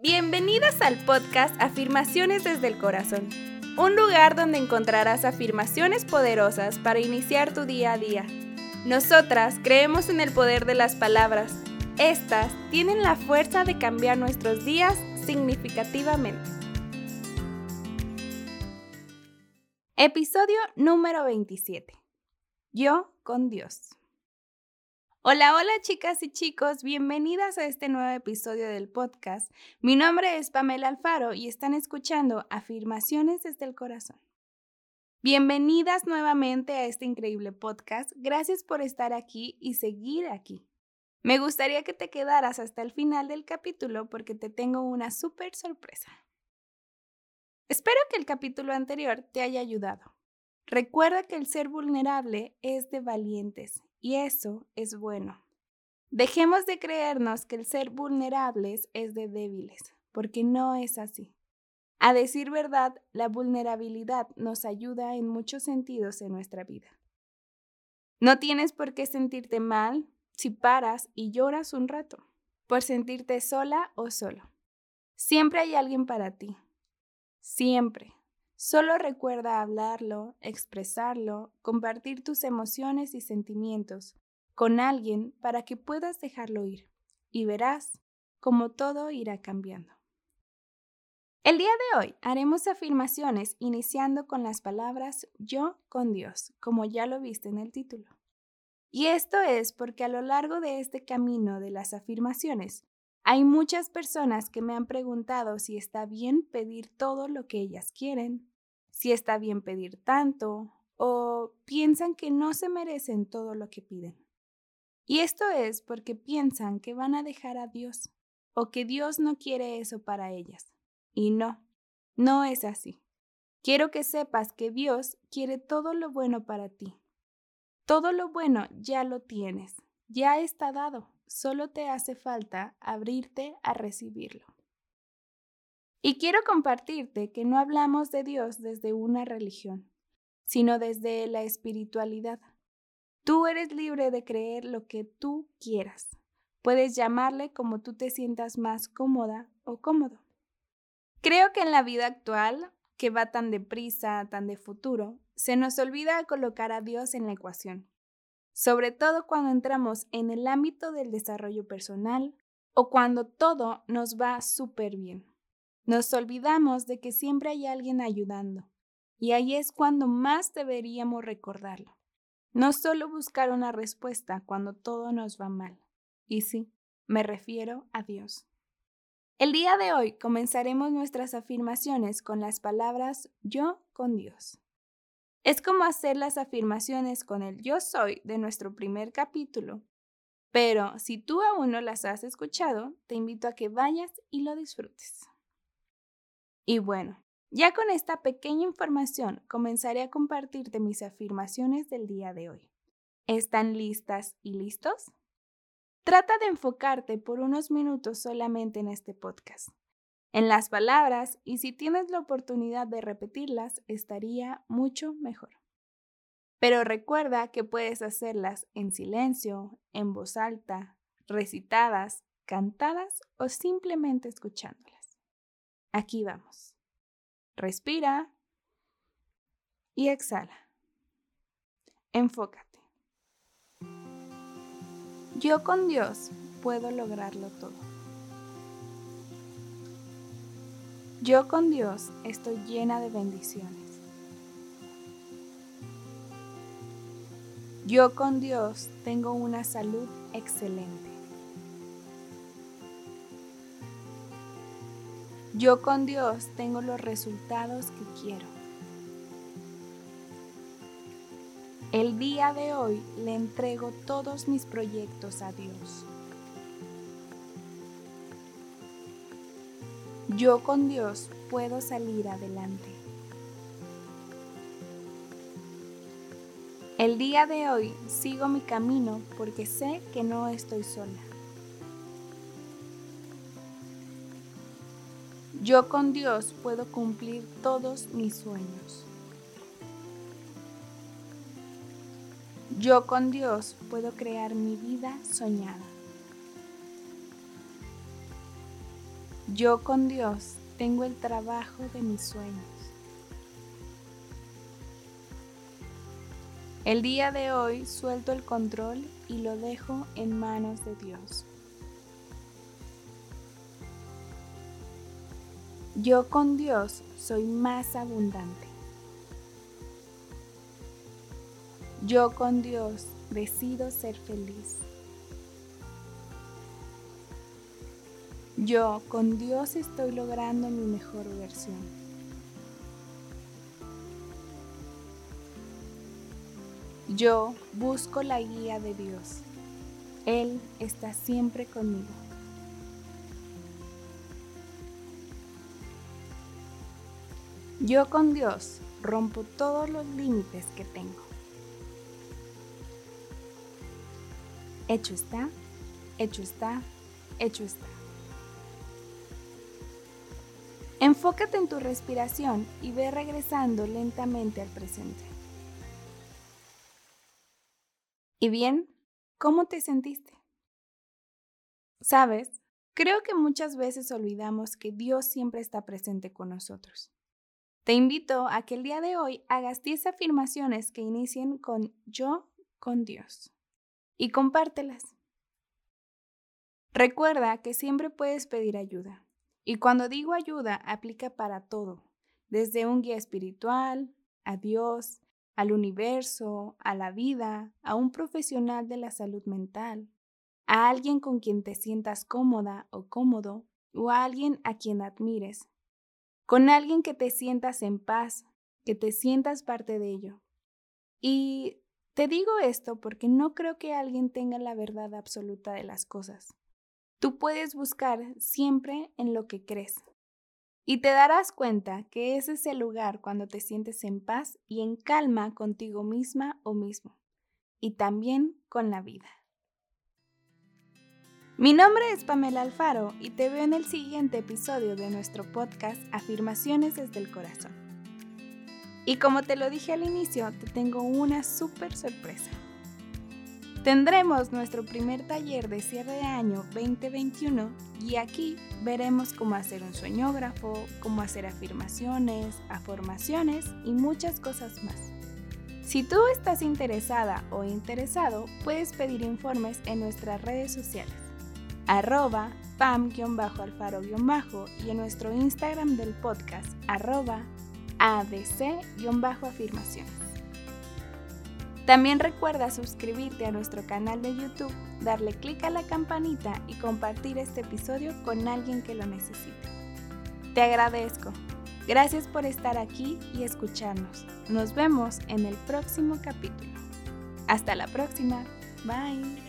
Bienvenidas al podcast Afirmaciones desde el Corazón, un lugar donde encontrarás afirmaciones poderosas para iniciar tu día a día. Nosotras creemos en el poder de las palabras. Estas tienen la fuerza de cambiar nuestros días significativamente. Episodio número 27. Yo con Dios. Hola, hola chicas y chicos, bienvenidas a este nuevo episodio del podcast. Mi nombre es Pamela Alfaro y están escuchando Afirmaciones desde el Corazón. Bienvenidas nuevamente a este increíble podcast. Gracias por estar aquí y seguir aquí. Me gustaría que te quedaras hasta el final del capítulo porque te tengo una súper sorpresa. Espero que el capítulo anterior te haya ayudado. Recuerda que el ser vulnerable es de valientes y eso es bueno. Dejemos de creernos que el ser vulnerables es de débiles, porque no es así. A decir verdad, la vulnerabilidad nos ayuda en muchos sentidos en nuestra vida. No tienes por qué sentirte mal si paras y lloras un rato, por sentirte sola o solo. Siempre hay alguien para ti. Siempre. Solo recuerda hablarlo, expresarlo, compartir tus emociones y sentimientos con alguien para que puedas dejarlo ir y verás cómo todo irá cambiando. El día de hoy haremos afirmaciones iniciando con las palabras yo con Dios, como ya lo viste en el título. Y esto es porque a lo largo de este camino de las afirmaciones hay muchas personas que me han preguntado si está bien pedir todo lo que ellas quieren, si está bien pedir tanto, o piensan que no se merecen todo lo que piden. Y esto es porque piensan que van a dejar a Dios o que Dios no quiere eso para ellas. Y no, no es así. Quiero que sepas que Dios quiere todo lo bueno para ti. Todo lo bueno ya lo tienes, ya está dado solo te hace falta abrirte a recibirlo. Y quiero compartirte que no hablamos de Dios desde una religión, sino desde la espiritualidad. Tú eres libre de creer lo que tú quieras. Puedes llamarle como tú te sientas más cómoda o cómodo. Creo que en la vida actual, que va tan deprisa, tan de futuro, se nos olvida colocar a Dios en la ecuación sobre todo cuando entramos en el ámbito del desarrollo personal o cuando todo nos va súper bien. Nos olvidamos de que siempre hay alguien ayudando, y ahí es cuando más deberíamos recordarlo. No solo buscar una respuesta cuando todo nos va mal. Y sí, me refiero a Dios. El día de hoy comenzaremos nuestras afirmaciones con las palabras yo con Dios. Es como hacer las afirmaciones con el yo soy de nuestro primer capítulo. Pero si tú aún no las has escuchado, te invito a que vayas y lo disfrutes. Y bueno, ya con esta pequeña información comenzaré a compartirte mis afirmaciones del día de hoy. ¿Están listas y listos? Trata de enfocarte por unos minutos solamente en este podcast en las palabras y si tienes la oportunidad de repetirlas estaría mucho mejor. Pero recuerda que puedes hacerlas en silencio, en voz alta, recitadas, cantadas o simplemente escuchándolas. Aquí vamos. Respira y exhala. Enfócate. Yo con Dios puedo lograrlo todo. Yo con Dios estoy llena de bendiciones. Yo con Dios tengo una salud excelente. Yo con Dios tengo los resultados que quiero. El día de hoy le entrego todos mis proyectos a Dios. Yo con Dios puedo salir adelante. El día de hoy sigo mi camino porque sé que no estoy sola. Yo con Dios puedo cumplir todos mis sueños. Yo con Dios puedo crear mi vida soñada. Yo con Dios tengo el trabajo de mis sueños. El día de hoy suelto el control y lo dejo en manos de Dios. Yo con Dios soy más abundante. Yo con Dios decido ser feliz. Yo con Dios estoy logrando mi mejor versión. Yo busco la guía de Dios. Él está siempre conmigo. Yo con Dios rompo todos los límites que tengo. Hecho está, hecho está, hecho está. Enfócate en tu respiración y ve regresando lentamente al presente. ¿Y bien? ¿Cómo te sentiste? Sabes, creo que muchas veces olvidamos que Dios siempre está presente con nosotros. Te invito a que el día de hoy hagas 10 afirmaciones que inicien con yo con Dios y compártelas. Recuerda que siempre puedes pedir ayuda. Y cuando digo ayuda, aplica para todo, desde un guía espiritual, a Dios, al universo, a la vida, a un profesional de la salud mental, a alguien con quien te sientas cómoda o cómodo, o a alguien a quien admires, con alguien que te sientas en paz, que te sientas parte de ello. Y te digo esto porque no creo que alguien tenga la verdad absoluta de las cosas. Tú puedes buscar siempre en lo que crees. Y te darás cuenta que ese es el lugar cuando te sientes en paz y en calma contigo misma o mismo. Y también con la vida. Mi nombre es Pamela Alfaro y te veo en el siguiente episodio de nuestro podcast Afirmaciones desde el Corazón. Y como te lo dije al inicio, te tengo una súper sorpresa. Tendremos nuestro primer taller de cierre de año 2021 y aquí veremos cómo hacer un sueñógrafo, cómo hacer afirmaciones, afirmaciones y muchas cosas más. Si tú estás interesada o interesado, puedes pedir informes en nuestras redes sociales arroba pam-alfaro- y en nuestro Instagram del podcast arroba adc-afirmaciones. También recuerda suscribirte a nuestro canal de YouTube, darle clic a la campanita y compartir este episodio con alguien que lo necesite. Te agradezco. Gracias por estar aquí y escucharnos. Nos vemos en el próximo capítulo. Hasta la próxima. Bye.